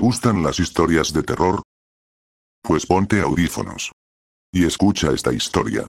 gustan las historias de terror? Pues ponte audífonos. Y escucha esta historia.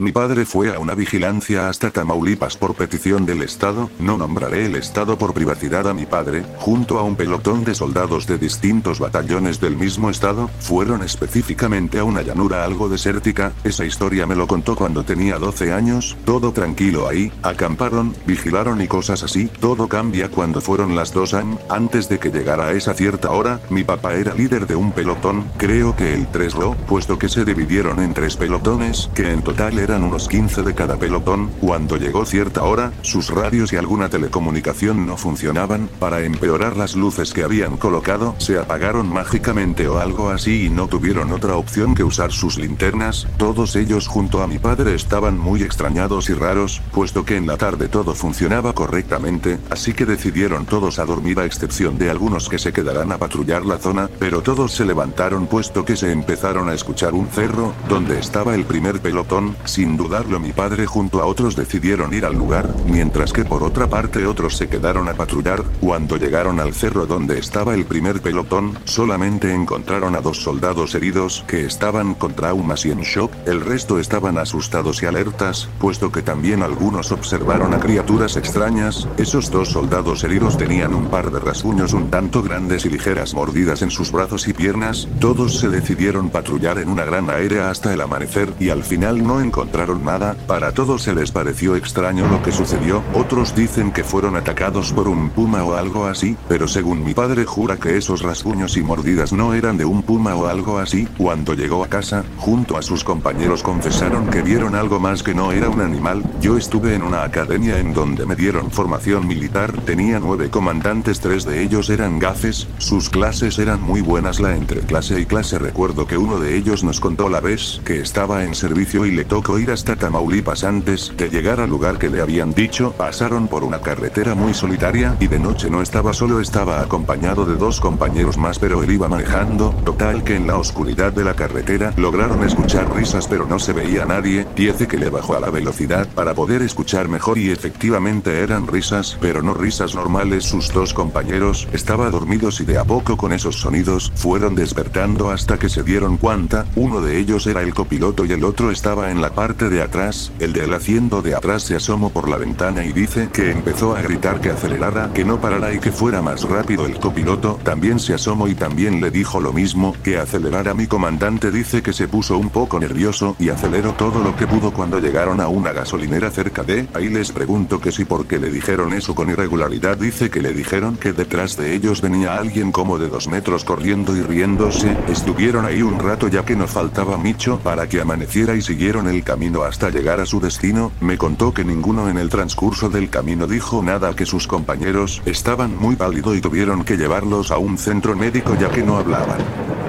Mi padre fue a una vigilancia hasta Tamaulipas por petición del Estado, no nombraré el Estado por privacidad a mi padre, junto a un pelotón de soldados de distintos batallones del mismo Estado, fueron específicamente a una llanura algo desértica, esa historia me lo contó cuando tenía 12 años, todo tranquilo ahí, acamparon, vigilaron y cosas así, todo cambia cuando fueron las 2 am, antes de que llegara a esa cierta hora, mi papá era líder de un pelotón, creo que el 3 lo, puesto que se dividieron en tres pelotones, que en total eran eran unos 15 de cada pelotón, cuando llegó cierta hora, sus radios y alguna telecomunicación no funcionaban, para empeorar las luces que habían colocado, se apagaron mágicamente o algo así y no tuvieron otra opción que usar sus linternas, todos ellos junto a mi padre estaban muy extrañados y raros, puesto que en la tarde todo funcionaba correctamente, así que decidieron todos a dormir a excepción de algunos que se quedarán a patrullar la zona, pero todos se levantaron puesto que se empezaron a escuchar un cerro, donde estaba el primer pelotón, sin dudarlo mi padre junto a otros decidieron ir al lugar, mientras que por otra parte otros se quedaron a patrullar, cuando llegaron al cerro donde estaba el primer pelotón, solamente encontraron a dos soldados heridos que estaban con traumas y en shock, el resto estaban asustados y alertas, puesto que también algunos observaron a criaturas extrañas, esos dos soldados heridos tenían un par de rasguños un tanto grandes y ligeras mordidas en sus brazos y piernas, todos se decidieron patrullar en una gran aérea hasta el amanecer y al final no encontraron encontraron nada, para todos se les pareció extraño lo que sucedió, otros dicen que fueron atacados por un puma o algo así, pero según mi padre jura que esos rasguños y mordidas no eran de un puma o algo así, cuando llegó a casa, junto a sus compañeros confesaron que vieron algo más que no era un animal, yo estuve en una academia en donde me dieron formación militar, tenía nueve comandantes, tres de ellos eran gafes, sus clases eran muy buenas la entre clase y clase recuerdo que uno de ellos nos contó la vez que estaba en servicio y le tocó ir hasta Tamaulipas antes de llegar al lugar que le habían dicho, pasaron por una carretera muy solitaria y de noche no estaba solo, estaba acompañado de dos compañeros más pero él iba manejando, total que en la oscuridad de la carretera lograron escuchar risas pero no se veía nadie, dice que le bajó a la velocidad para poder escuchar mejor y efectivamente eran risas, pero no risas normales, sus dos compañeros estaban dormidos y de a poco con esos sonidos fueron despertando hasta que se dieron cuenta, uno de ellos era el copiloto y el otro estaba en la parte de atrás, el del haciendo de atrás se asomó por la ventana y dice que empezó a gritar que acelerara, que no parara y que fuera más rápido el copiloto, también se asomó y también le dijo lo mismo, que acelerara. Mi comandante dice que se puso un poco nervioso y aceleró todo lo que pudo cuando llegaron a una gasolinera cerca de, ahí les pregunto que si porque le dijeron eso con irregularidad dice que le dijeron que detrás de ellos venía alguien como de dos metros corriendo y riéndose, estuvieron ahí un rato ya que nos faltaba Micho para que amaneciera y siguieron el camino hasta llegar a su destino, me contó que ninguno en el transcurso del camino dijo nada que sus compañeros estaban muy pálido y tuvieron que llevarlos a un centro médico ya que no hablaban.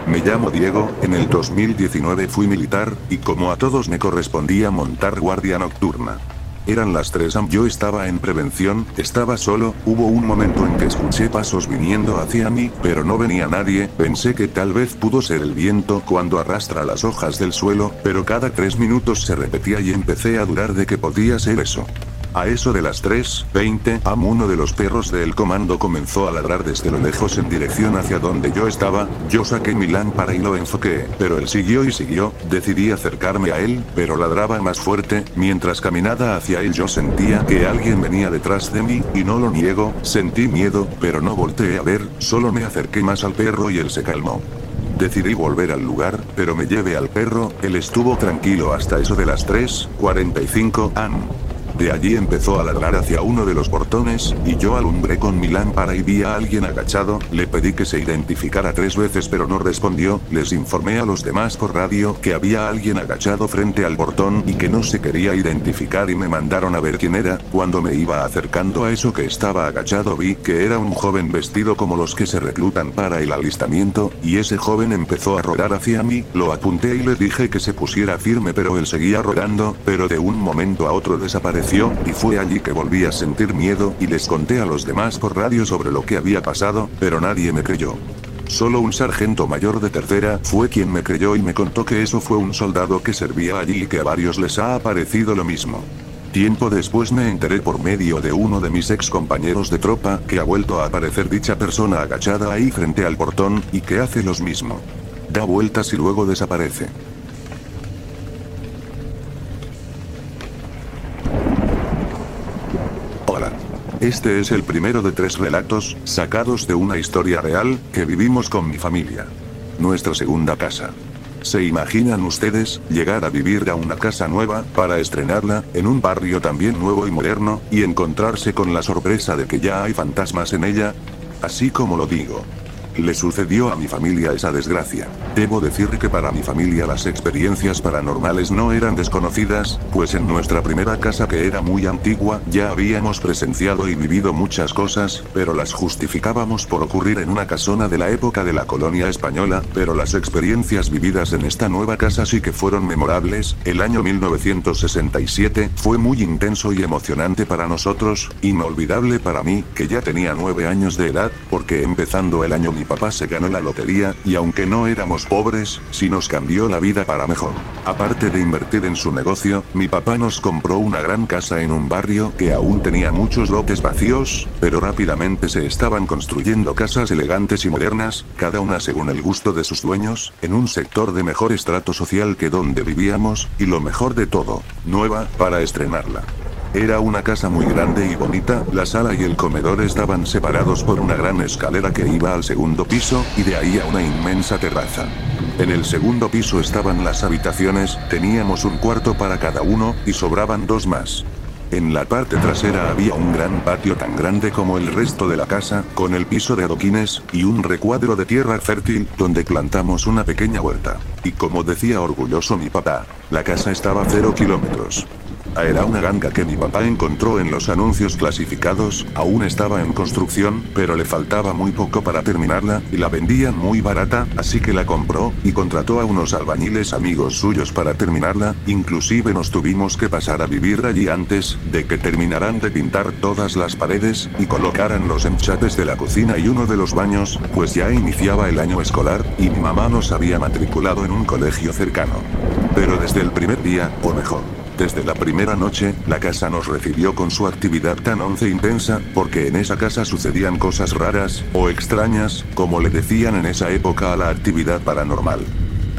Me llamo Diego, en el 2019 fui militar, y como a todos me correspondía montar guardia nocturna. Eran las 3 am. Yo estaba en prevención, estaba solo, hubo un momento en que escuché pasos viniendo hacia mí, pero no venía nadie, pensé que tal vez pudo ser el viento cuando arrastra las hojas del suelo, pero cada tres minutos se repetía y empecé a dudar de que podía ser eso. A eso de las 3.20 am uno de los perros del comando comenzó a ladrar desde lo lejos en dirección hacia donde yo estaba, yo saqué mi lámpara y lo enfoqué, pero él siguió y siguió, decidí acercarme a él, pero ladraba más fuerte, mientras caminaba hacia él yo sentía que alguien venía detrás de mí, y no lo niego, sentí miedo, pero no volteé a ver, solo me acerqué más al perro y él se calmó. Decidí volver al lugar, pero me llevé al perro, él estuvo tranquilo hasta eso de las 3.45 am. De allí empezó a ladrar hacia uno de los portones, y yo alumbré con mi lámpara y vi a alguien agachado, le pedí que se identificara tres veces pero no respondió, les informé a los demás por radio que había alguien agachado frente al portón y que no se quería identificar y me mandaron a ver quién era, cuando me iba acercando a eso que estaba agachado vi que era un joven vestido como los que se reclutan para el alistamiento, y ese joven empezó a rodar hacia mí, lo apunté y le dije que se pusiera firme pero él seguía rodando, pero de un momento a otro desapareció y fue allí que volví a sentir miedo y les conté a los demás por radio sobre lo que había pasado, pero nadie me creyó. Solo un sargento mayor de tercera fue quien me creyó y me contó que eso fue un soldado que servía allí y que a varios les ha aparecido lo mismo. Tiempo después me enteré por medio de uno de mis ex compañeros de tropa que ha vuelto a aparecer dicha persona agachada ahí frente al portón, y que hace los mismo. Da vueltas y luego desaparece. Este es el primero de tres relatos, sacados de una historia real, que vivimos con mi familia. Nuestra segunda casa. ¿Se imaginan ustedes, llegar a vivir a una casa nueva, para estrenarla, en un barrio también nuevo y moderno, y encontrarse con la sorpresa de que ya hay fantasmas en ella? Así como lo digo. Le sucedió a mi familia esa desgracia. Debo decir que para mi familia las experiencias paranormales no eran desconocidas, pues en nuestra primera casa que era muy antigua ya habíamos presenciado y vivido muchas cosas, pero las justificábamos por ocurrir en una casona de la época de la colonia española, pero las experiencias vividas en esta nueva casa sí que fueron memorables, el año 1967 fue muy intenso y emocionante para nosotros, inolvidable para mí, que ya tenía nueve años de edad, porque empezando el año mi papá se ganó la lotería, y aunque no éramos pobres, sí nos cambió la vida para mejor. Aparte de invertir en su negocio, mi papá nos compró una gran casa en un barrio que aún tenía muchos lotes vacíos, pero rápidamente se estaban construyendo casas elegantes y modernas, cada una según el gusto de sus dueños, en un sector de mejor estrato social que donde vivíamos, y lo mejor de todo, nueva, para estrenarla. Era una casa muy grande y bonita, la sala y el comedor estaban separados por una gran escalera que iba al segundo piso, y de ahí a una inmensa terraza. En el segundo piso estaban las habitaciones, teníamos un cuarto para cada uno, y sobraban dos más. En la parte trasera había un gran patio tan grande como el resto de la casa, con el piso de adoquines, y un recuadro de tierra fértil, donde plantamos una pequeña huerta. Y como decía orgulloso mi papá, la casa estaba a cero kilómetros. Era una ganga que mi papá encontró en los anuncios clasificados, aún estaba en construcción, pero le faltaba muy poco para terminarla, y la vendían muy barata, así que la compró, y contrató a unos albañiles amigos suyos para terminarla, inclusive nos tuvimos que pasar a vivir allí antes, de que terminaran de pintar todas las paredes, y colocaran los enchapes de la cocina y uno de los baños, pues ya iniciaba el año escolar, y mi mamá nos había matriculado en un colegio cercano. Pero desde el primer día, o mejor, desde la primera noche, la casa nos recibió con su actividad tan once intensa, porque en esa casa sucedían cosas raras, o extrañas, como le decían en esa época a la actividad paranormal.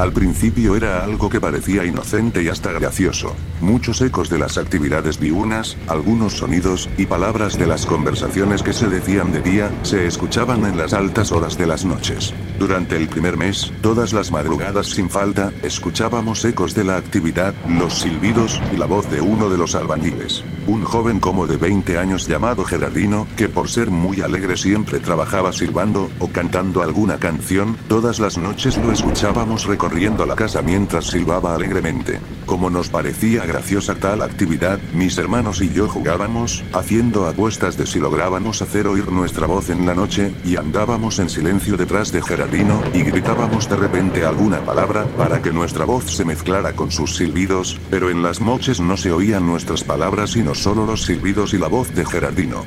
Al principio era algo que parecía inocente y hasta gracioso. Muchos ecos de las actividades diurnas, algunos sonidos y palabras de las conversaciones que se decían de día, se escuchaban en las altas horas de las noches. Durante el primer mes, todas las madrugadas sin falta, escuchábamos ecos de la actividad, los silbidos y la voz de uno de los albañiles. Un joven como de 20 años llamado Gerardino, que por ser muy alegre siempre trabajaba silbando o cantando alguna canción, todas las noches lo escuchábamos recorriendo la casa mientras silbaba alegremente. Como nos parecía graciosa tal actividad, mis hermanos y yo jugábamos, haciendo apuestas de si lográbamos hacer oír nuestra voz en la noche, y andábamos en silencio detrás de Gerardino, y gritábamos de repente alguna palabra, para que nuestra voz se mezclara con sus silbidos, pero en las noches no se oían nuestras palabras sino solo los silbidos y la voz de Gerardino.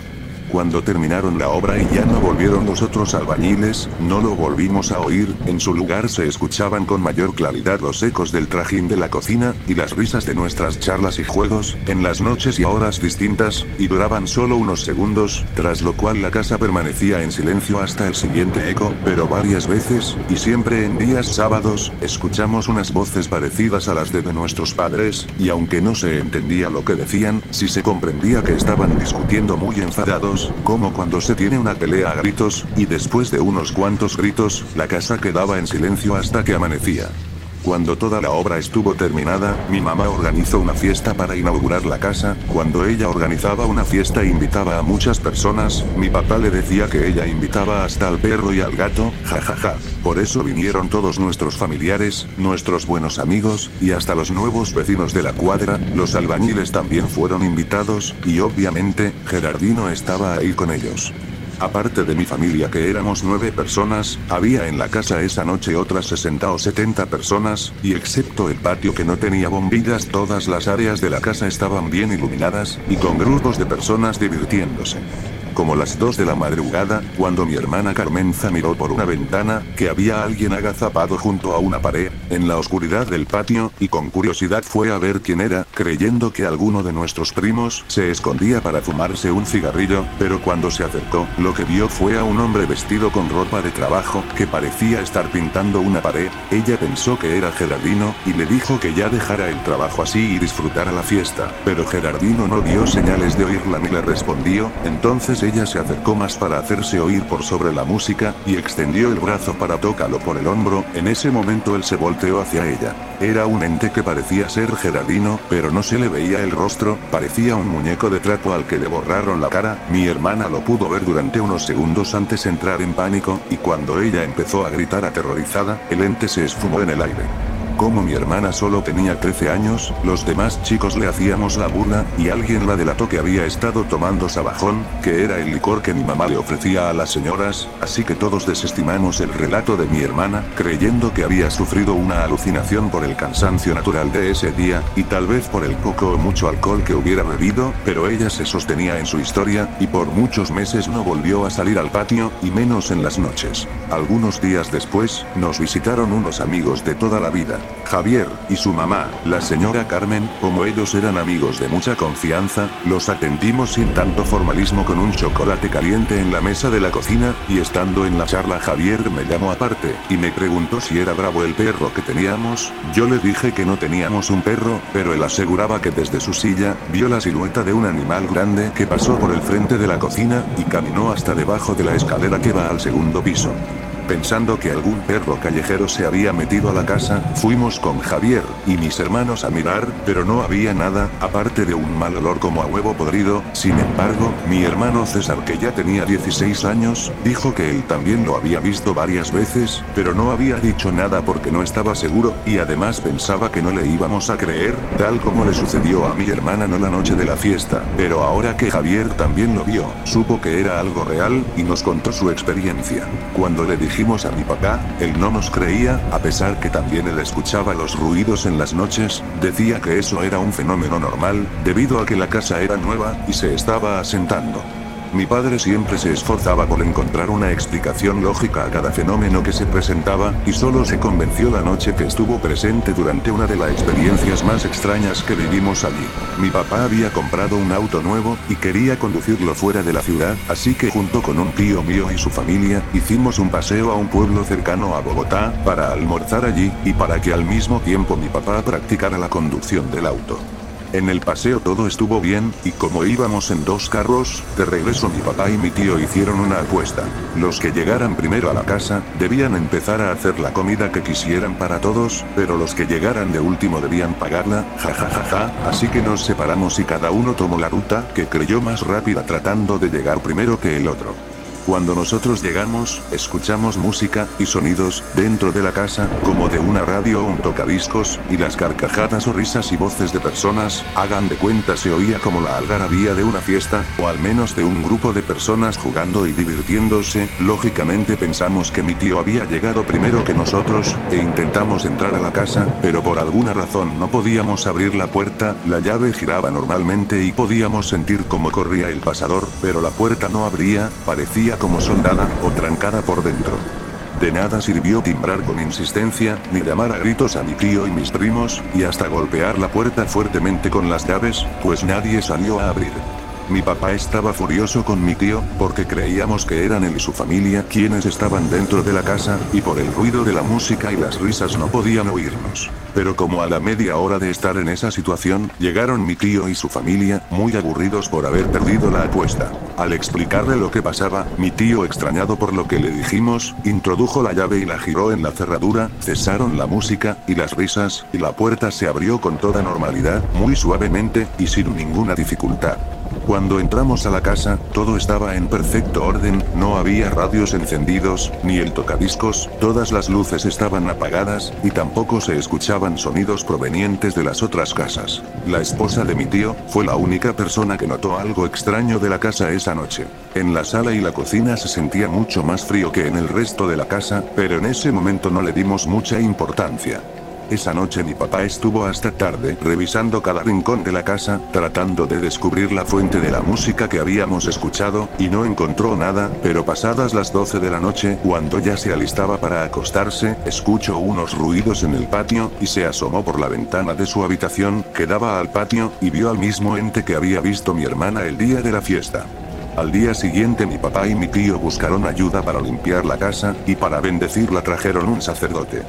Cuando terminaron la obra y ya no volvieron los otros albañiles, no lo volvimos a oír, en su lugar se escuchaban con mayor claridad los ecos del trajín de la cocina, y las risas de nuestras charlas y juegos, en las noches y a horas distintas, y duraban solo unos segundos, tras lo cual la casa permanecía en silencio hasta el siguiente eco, pero varias veces, y siempre en días sábados, escuchamos unas voces parecidas a las de, de nuestros padres, y aunque no se entendía lo que decían, sí se comprendía que estaban discutiendo muy enfadados, como cuando se tiene una pelea a gritos, y después de unos cuantos gritos, la casa quedaba en silencio hasta que amanecía. Cuando toda la obra estuvo terminada, mi mamá organizó una fiesta para inaugurar la casa, cuando ella organizaba una fiesta invitaba a muchas personas, mi papá le decía que ella invitaba hasta al perro y al gato, jajaja. Por eso vinieron todos nuestros familiares, nuestros buenos amigos, y hasta los nuevos vecinos de la cuadra, los albañiles también fueron invitados, y obviamente, Gerardino estaba ahí con ellos. Aparte de mi familia que éramos nueve personas, había en la casa esa noche otras 60 o 70 personas, y excepto el patio que no tenía bombillas todas las áreas de la casa estaban bien iluminadas, y con grupos de personas divirtiéndose. Como las 2 de la madrugada, cuando mi hermana Carmenza miró por una ventana, que había alguien agazapado junto a una pared, en la oscuridad del patio, y con curiosidad fue a ver quién era, creyendo que alguno de nuestros primos se escondía para fumarse un cigarrillo, pero cuando se acercó, lo que vio fue a un hombre vestido con ropa de trabajo, que parecía estar pintando una pared, ella pensó que era Gerardino, y le dijo que ya dejara el trabajo así y disfrutara la fiesta, pero Gerardino no dio señales de oírla ni le respondió, entonces ella se acercó más para hacerse oír por sobre la música, y extendió el brazo para tócalo por el hombro, en ese momento él se volteó hacia ella. Era un ente que parecía ser Gerardino, pero no se le veía el rostro, parecía un muñeco de trapo al que le borraron la cara, mi hermana lo pudo ver durante unos segundos antes entrar en pánico, y cuando ella empezó a gritar aterrorizada, el ente se esfumó en el aire. Como mi hermana solo tenía 13 años, los demás chicos le hacíamos la burla, y alguien la delató que había estado tomando sabajón, que era el licor que mi mamá le ofrecía a las señoras, así que todos desestimamos el relato de mi hermana, creyendo que había sufrido una alucinación por el cansancio natural de ese día, y tal vez por el poco o mucho alcohol que hubiera bebido, pero ella se sostenía en su historia, y por muchos meses no volvió a salir al patio, y menos en las noches. Algunos días después, nos visitaron unos amigos de toda la vida. Javier, y su mamá, la señora Carmen, como ellos eran amigos de mucha confianza, los atendimos sin tanto formalismo con un chocolate caliente en la mesa de la cocina, y estando en la charla Javier me llamó aparte, y me preguntó si era bravo el perro que teníamos, yo le dije que no teníamos un perro, pero él aseguraba que desde su silla, vio la silueta de un animal grande que pasó por el frente de la cocina, y caminó hasta debajo de la escalera que va al segundo piso. Pensando que algún perro callejero se había metido a la casa, fuimos con Javier y mis hermanos a mirar, pero no había nada, aparte de un mal olor como a huevo podrido, sin embargo, mi hermano César que ya tenía 16 años, dijo que él también lo había visto varias veces, pero no había dicho nada porque no estaba seguro, y además pensaba que no le íbamos a creer, tal como le sucedió a mi hermana no la noche de la fiesta, pero ahora que Javier también lo vio, supo que era algo real, y nos contó su experiencia. Cuando le dije dijimos a mi papá, él no nos creía, a pesar que también él escuchaba los ruidos en las noches, decía que eso era un fenómeno normal, debido a que la casa era nueva, y se estaba asentando. Mi padre siempre se esforzaba por encontrar una explicación lógica a cada fenómeno que se presentaba, y solo se convenció la noche que estuvo presente durante una de las experiencias más extrañas que vivimos allí. Mi papá había comprado un auto nuevo, y quería conducirlo fuera de la ciudad, así que junto con un tío mío y su familia, hicimos un paseo a un pueblo cercano a Bogotá, para almorzar allí, y para que al mismo tiempo mi papá practicara la conducción del auto. En el paseo todo estuvo bien, y como íbamos en dos carros, de regreso mi papá y mi tío hicieron una apuesta. Los que llegaran primero a la casa, debían empezar a hacer la comida que quisieran para todos, pero los que llegaran de último debían pagarla, jajajaja, así que nos separamos y cada uno tomó la ruta que creyó más rápida tratando de llegar primero que el otro. Cuando nosotros llegamos, escuchamos música y sonidos dentro de la casa, como de una radio o un tocadiscos, y las carcajadas o risas y voces de personas, hagan de cuenta se oía como la algarabía de una fiesta, o al menos de un grupo de personas jugando y divirtiéndose. Lógicamente pensamos que mi tío había llegado primero que nosotros, e intentamos entrar a la casa, pero por alguna razón no podíamos abrir la puerta, la llave giraba normalmente y podíamos sentir cómo corría el pasador, pero la puerta no abría, parecía como soldada, o trancada por dentro. De nada sirvió timbrar con insistencia, ni llamar a gritos a mi tío y mis primos, y hasta golpear la puerta fuertemente con las llaves, pues nadie salió a abrir. Mi papá estaba furioso con mi tío, porque creíamos que eran él y su familia quienes estaban dentro de la casa, y por el ruido de la música y las risas no podían oírnos. Pero como a la media hora de estar en esa situación, llegaron mi tío y su familia, muy aburridos por haber perdido la apuesta. Al explicarle lo que pasaba, mi tío extrañado por lo que le dijimos, introdujo la llave y la giró en la cerradura, cesaron la música, y las risas, y la puerta se abrió con toda normalidad, muy suavemente, y sin ninguna dificultad. Cuando entramos a la casa, todo estaba en perfecto orden, no había radios encendidos, ni el tocadiscos, todas las luces estaban apagadas, y tampoco se escuchaban sonidos provenientes de las otras casas. La esposa de mi tío, fue la única persona que notó algo extraño de la casa esa noche. En la sala y la cocina se sentía mucho más frío que en el resto de la casa, pero en ese momento no le dimos mucha importancia. Esa noche mi papá estuvo hasta tarde revisando cada rincón de la casa, tratando de descubrir la fuente de la música que habíamos escuchado, y no encontró nada, pero pasadas las 12 de la noche, cuando ya se alistaba para acostarse, escuchó unos ruidos en el patio, y se asomó por la ventana de su habitación, que daba al patio, y vio al mismo ente que había visto mi hermana el día de la fiesta. Al día siguiente mi papá y mi tío buscaron ayuda para limpiar la casa, y para bendecirla trajeron un sacerdote.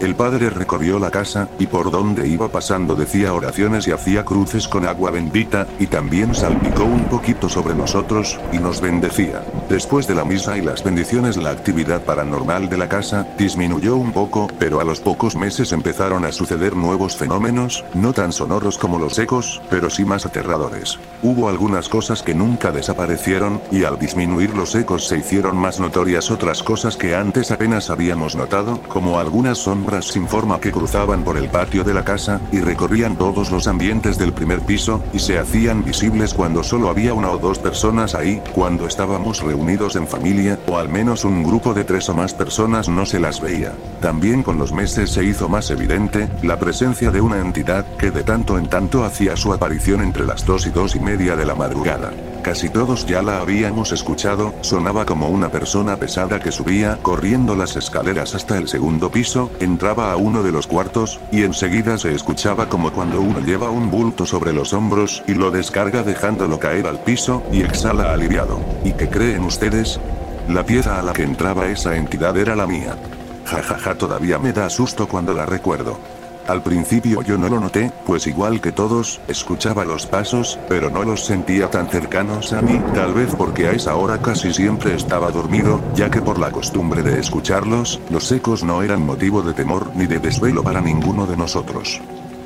El padre recorrió la casa, y por donde iba pasando decía oraciones y hacía cruces con agua bendita, y también salpicó un poquito sobre nosotros, y nos bendecía. Después de la misa y las bendiciones la actividad paranormal de la casa, disminuyó un poco, pero a los pocos meses empezaron a suceder nuevos fenómenos, no tan sonoros como los ecos, pero sí más aterradores. Hubo algunas cosas que nunca desaparecieron, y al disminuir los ecos se hicieron más notorias otras cosas que antes apenas habíamos notado, como algunas sombras sin forma que cruzaban por el patio de la casa, y recorrían todos los ambientes del primer piso, y se hacían visibles cuando solo había una o dos personas ahí, cuando estábamos reunidos en familia, o al menos un grupo de tres o más personas no se las veía. También con los meses se hizo más evidente, la presencia de una entidad, que de tanto en tanto hacía su aparición entre las dos y dos y media de la madrugada. Casi todos ya la habíamos escuchado, sonaba como una persona pesada que subía corriendo las escaleras hasta el segundo piso, entraba a uno de los cuartos, y enseguida se escuchaba como cuando uno lleva un bulto sobre los hombros y lo descarga dejándolo caer al piso, y exhala aliviado. ¿Y qué creen ustedes? La pieza a la que entraba esa entidad era la mía. Jajaja, ja, ja, todavía me da susto cuando la recuerdo. Al principio yo no lo noté, pues igual que todos, escuchaba los pasos, pero no los sentía tan cercanos a mí, tal vez porque a esa hora casi siempre estaba dormido, ya que por la costumbre de escucharlos, los ecos no eran motivo de temor ni de desvelo para ninguno de nosotros.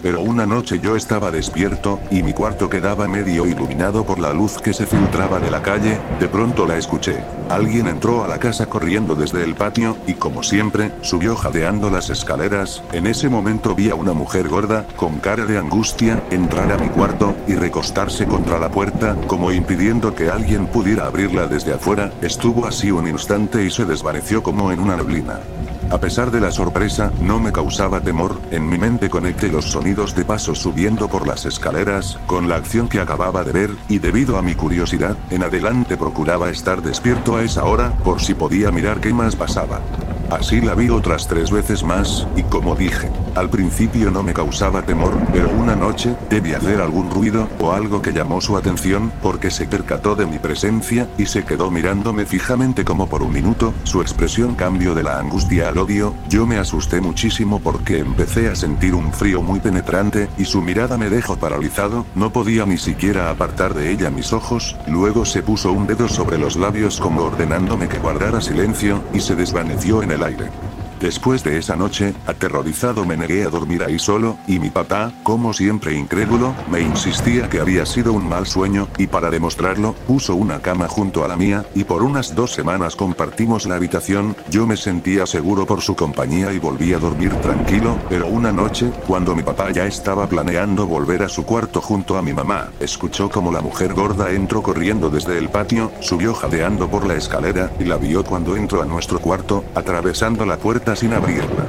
Pero una noche yo estaba despierto, y mi cuarto quedaba medio iluminado por la luz que se filtraba de la calle, de pronto la escuché. Alguien entró a la casa corriendo desde el patio, y como siempre, subió jadeando las escaleras, en ese momento vi a una mujer gorda, con cara de angustia, entrar a mi cuarto, y recostarse contra la puerta, como impidiendo que alguien pudiera abrirla desde afuera, estuvo así un instante y se desvaneció como en una neblina. A pesar de la sorpresa, no me causaba temor, en mi mente conecté los sonidos de pasos subiendo por las escaleras, con la acción que acababa de ver, y debido a mi curiosidad, en adelante procuraba estar despierto a esa hora, por si podía mirar qué más pasaba. Así la vi otras tres veces más, y como dije, al principio no me causaba temor, pero una noche, debí hacer algún ruido, o algo que llamó su atención, porque se percató de mi presencia, y se quedó mirándome fijamente como por un minuto, su expresión cambió de la angustia al odio, yo me asusté muchísimo porque empecé a sentir un frío muy penetrante, y su mirada me dejó paralizado, no podía ni siquiera apartar de ella mis ojos, luego se puso un dedo sobre los labios como ordenándome que guardara silencio, y se desvaneció en el aire. Después de esa noche, aterrorizado me negué a dormir ahí solo, y mi papá, como siempre incrédulo, me insistía que había sido un mal sueño, y para demostrarlo, puso una cama junto a la mía, y por unas dos semanas compartimos la habitación, yo me sentía seguro por su compañía y volví a dormir tranquilo, pero una noche, cuando mi papá ya estaba planeando volver a su cuarto junto a mi mamá, escuchó como la mujer gorda entró corriendo desde el patio, subió jadeando por la escalera, y la vio cuando entró a nuestro cuarto, atravesando la puerta sin abrirla.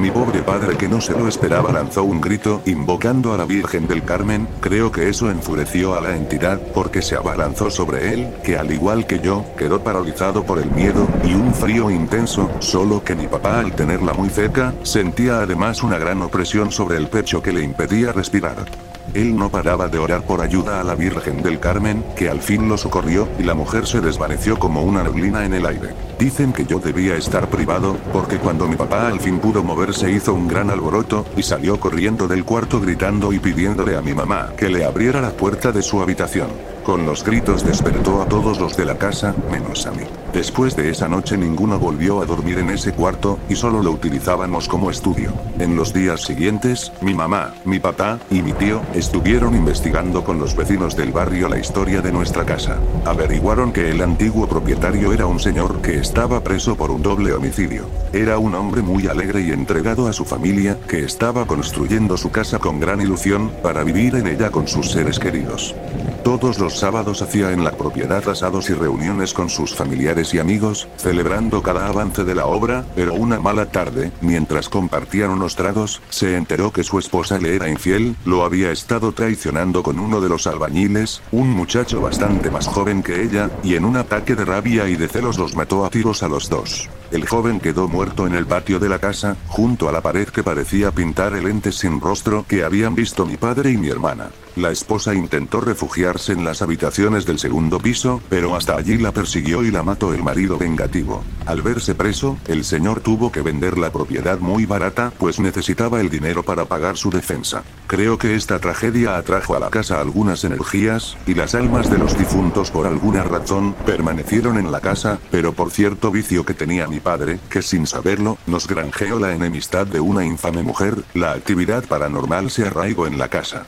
Mi pobre padre que no se lo esperaba lanzó un grito invocando a la Virgen del Carmen, creo que eso enfureció a la entidad porque se abalanzó sobre él, que al igual que yo, quedó paralizado por el miedo y un frío intenso, solo que mi papá al tenerla muy cerca, sentía además una gran opresión sobre el pecho que le impedía respirar. Él no paraba de orar por ayuda a la Virgen del Carmen, que al fin lo socorrió, y la mujer se desvaneció como una neblina en el aire. Dicen que yo debía estar privado, porque cuando mi papá al fin pudo moverse hizo un gran alboroto, y salió corriendo del cuarto gritando y pidiéndole a mi mamá que le abriera la puerta de su habitación. Con los gritos despertó a todos los de la casa, menos a mí. Después de esa noche ninguno volvió a dormir en ese cuarto, y solo lo utilizábamos como estudio. En los días siguientes, mi mamá, mi papá, y mi tío, estuvieron investigando con los vecinos del barrio la historia de nuestra casa. Averiguaron que el antiguo propietario era un señor que estaba preso por un doble homicidio. Era un hombre muy alegre y entregado a su familia, que estaba construyendo su casa con gran ilusión, para vivir en ella con sus seres queridos. Todos los sábados hacía en la propiedad asados y reuniones con sus familiares y amigos, celebrando cada avance de la obra, pero una mala tarde, mientras compartían unos tragos, se enteró que su esposa le era infiel, lo había estado traicionando con uno de los albañiles, un muchacho bastante más joven que ella, y en un ataque de rabia y de celos los mató a tiros a los dos. El joven quedó muerto en el patio de la casa, junto a la pared que parecía pintar el ente sin rostro que habían visto mi padre y mi hermana. La esposa intentó refugiarse en las habitaciones del segundo piso, pero hasta allí la persiguió y la mató el marido vengativo. Al verse preso, el señor tuvo que vender la propiedad muy barata, pues necesitaba el dinero para pagar su defensa. Creo que esta tragedia atrajo a la casa algunas energías, y las almas de los difuntos por alguna razón, permanecieron en la casa, pero por cierto vicio que tenía mi padre, que sin saberlo, nos granjeó la enemistad de una infame mujer, la actividad paranormal se arraigó en la casa.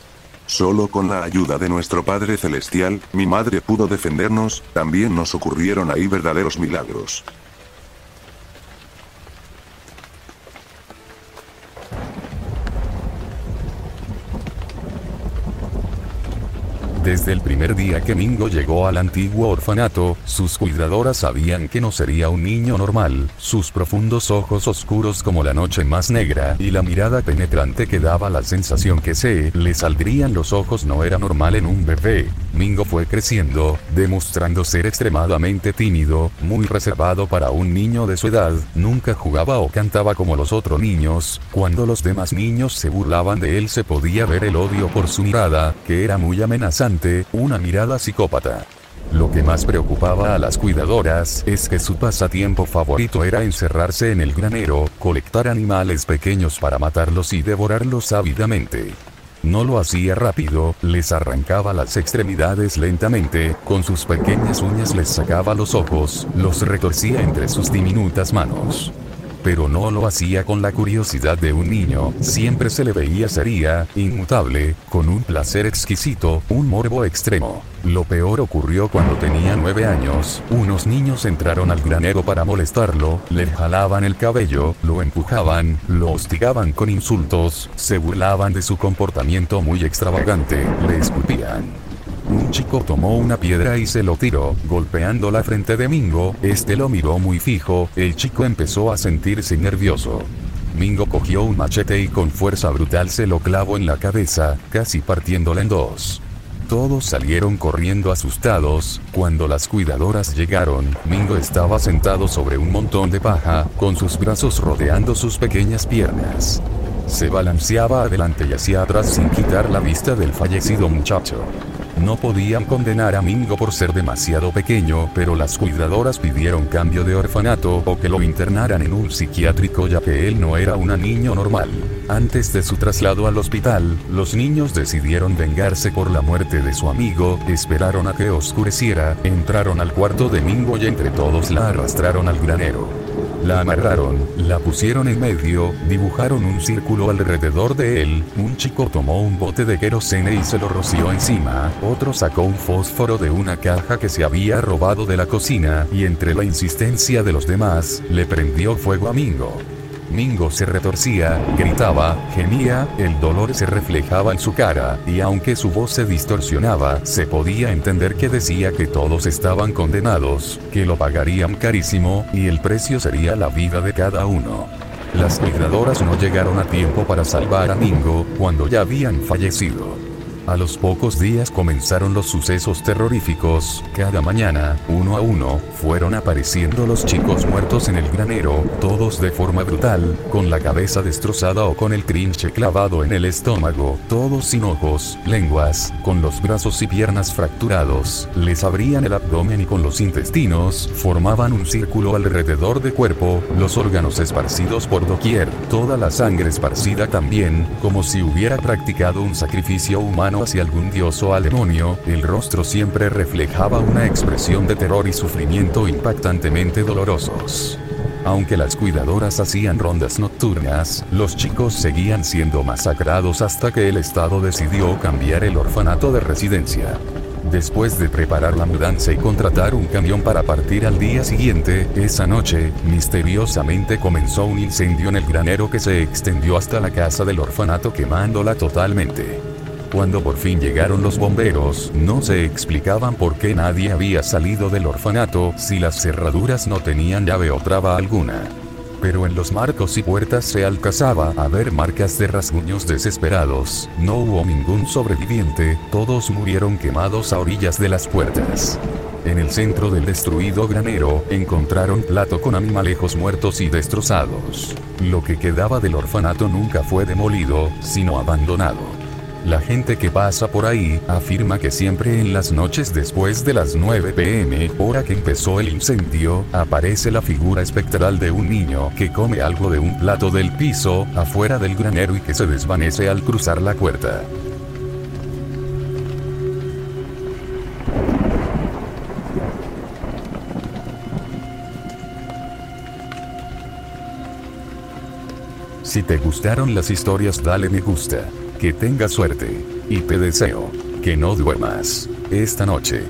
Solo con la ayuda de nuestro Padre Celestial, mi madre pudo defendernos, también nos ocurrieron ahí verdaderos milagros. Desde el primer día que Mingo llegó al antiguo orfanato, sus cuidadoras sabían que no sería un niño normal, sus profundos ojos oscuros como la noche más negra y la mirada penetrante que daba la sensación que se le saldrían los ojos no era normal en un bebé. Mingo fue creciendo, demostrando ser extremadamente tímido, muy reservado para un niño de su edad, nunca jugaba o cantaba como los otros niños, cuando los demás niños se burlaban de él se podía ver el odio por su mirada, que era muy amenazante una mirada psicópata. Lo que más preocupaba a las cuidadoras es que su pasatiempo favorito era encerrarse en el granero, colectar animales pequeños para matarlos y devorarlos ávidamente. No lo hacía rápido, les arrancaba las extremidades lentamente, con sus pequeñas uñas les sacaba los ojos, los retorcía entre sus diminutas manos pero no lo hacía con la curiosidad de un niño, siempre se le veía seria, inmutable, con un placer exquisito, un morbo extremo. Lo peor ocurrió cuando tenía nueve años, unos niños entraron al granero para molestarlo, le jalaban el cabello, lo empujaban, lo hostigaban con insultos, se burlaban de su comportamiento muy extravagante, le escupían. Un chico tomó una piedra y se lo tiró, golpeando la frente de Mingo, este lo miró muy fijo, el chico empezó a sentirse nervioso. Mingo cogió un machete y con fuerza brutal se lo clavó en la cabeza, casi partiéndola en dos. Todos salieron corriendo asustados, cuando las cuidadoras llegaron, Mingo estaba sentado sobre un montón de paja, con sus brazos rodeando sus pequeñas piernas. Se balanceaba adelante y hacia atrás sin quitar la vista del fallecido muchacho. No podían condenar a Mingo por ser demasiado pequeño, pero las cuidadoras pidieron cambio de orfanato o que lo internaran en un psiquiátrico ya que él no era un niño normal. Antes de su traslado al hospital, los niños decidieron vengarse por la muerte de su amigo, esperaron a que oscureciera, entraron al cuarto de Mingo y entre todos la arrastraron al granero. La amarraron, la pusieron en medio, dibujaron un círculo alrededor de él, un chico tomó un bote de querosene y se lo roció encima, otro sacó un fósforo de una caja que se había robado de la cocina, y entre la insistencia de los demás, le prendió fuego a Mingo. Mingo se retorcía, gritaba, gemía, el dolor se reflejaba en su cara, y aunque su voz se distorsionaba, se podía entender que decía que todos estaban condenados, que lo pagarían carísimo, y el precio sería la vida de cada uno. Las cuidadoras no llegaron a tiempo para salvar a Mingo, cuando ya habían fallecido. A los pocos días comenzaron los sucesos terroríficos, cada mañana, uno a uno, fueron apareciendo los chicos muertos en el granero, todos de forma brutal, con la cabeza destrozada o con el trinche clavado en el estómago, todos sin ojos, lenguas, con los brazos y piernas fracturados, les abrían el abdomen y con los intestinos, formaban un círculo alrededor del cuerpo, los órganos esparcidos por doquier, toda la sangre esparcida también, como si hubiera practicado un sacrificio humano hacia algún dios o al demonio, el rostro siempre reflejaba una expresión de terror y sufrimiento impactantemente dolorosos. Aunque las cuidadoras hacían rondas nocturnas, los chicos seguían siendo masacrados hasta que el Estado decidió cambiar el orfanato de residencia. Después de preparar la mudanza y contratar un camión para partir al día siguiente, esa noche, misteriosamente comenzó un incendio en el granero que se extendió hasta la casa del orfanato quemándola totalmente. Cuando por fin llegaron los bomberos, no se explicaban por qué nadie había salido del orfanato si las cerraduras no tenían llave o traba alguna pero en los marcos y puertas se alcanzaba a ver marcas de rasguños desesperados. No hubo ningún sobreviviente, todos murieron quemados a orillas de las puertas. En el centro del destruido granero, encontraron plato con animalejos muertos y destrozados. Lo que quedaba del orfanato nunca fue demolido, sino abandonado. La gente que pasa por ahí afirma que siempre en las noches después de las 9 pm, hora que empezó el incendio, aparece la figura espectral de un niño que come algo de un plato del piso, afuera del granero y que se desvanece al cruzar la puerta. Si te gustaron las historias dale me gusta. Que tengas suerte. Y te deseo que no duermas esta noche.